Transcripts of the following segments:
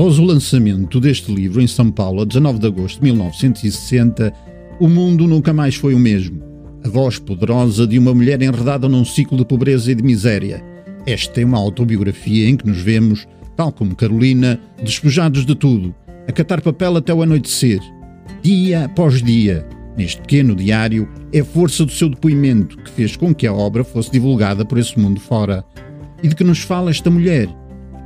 Após o lançamento deste livro em São Paulo, a 19 de agosto de 1960, o mundo nunca mais foi o mesmo. A voz poderosa de uma mulher enredada num ciclo de pobreza e de miséria. Esta é uma autobiografia em que nos vemos, tal como Carolina, despojados de tudo, a catar papel até o anoitecer, dia após dia. Neste pequeno diário é a força do seu depoimento que fez com que a obra fosse divulgada por esse mundo fora. E de que nos fala esta mulher?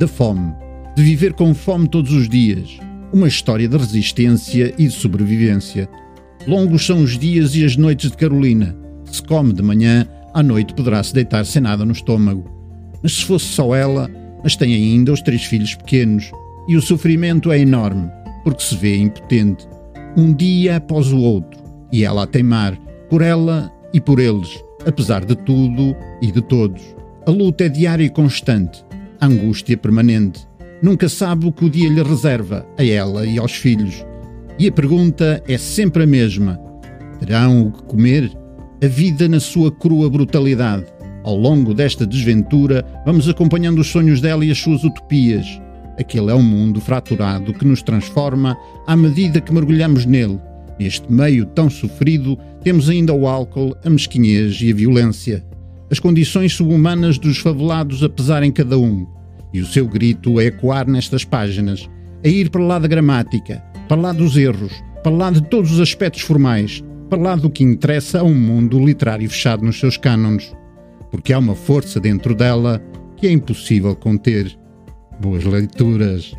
Da fome, de viver com fome todos os dias. Uma história de resistência e de sobrevivência. Longos são os dias e as noites de Carolina. Se come de manhã, à noite poderá se deitar sem nada no estômago. Mas se fosse só ela, mas tem ainda os três filhos pequenos, e o sofrimento é enorme, porque se vê impotente, um dia após o outro, e ela a teimar, por ela e por eles, apesar de tudo e de todos. A luta é diária e constante, a angústia permanente. Nunca sabe o que o dia lhe reserva, a ela e aos filhos. E a pergunta é sempre a mesma: terão o que comer? A vida na sua crua brutalidade. Ao longo desta desventura, vamos acompanhando os sonhos dela e as suas utopias. Aquele é um mundo fraturado que nos transforma à medida que mergulhamos nele. Neste meio tão sofrido, temos ainda o álcool, a mesquinhez e a violência. As condições subhumanas dos favelados a pesar em cada um. E o seu grito a ecoar nestas páginas, a ir para lá da gramática, para lá dos erros, para lá de todos os aspectos formais, para lá do que interessa a um mundo literário fechado nos seus cânones. Porque há uma força dentro dela que é impossível conter. Boas leituras!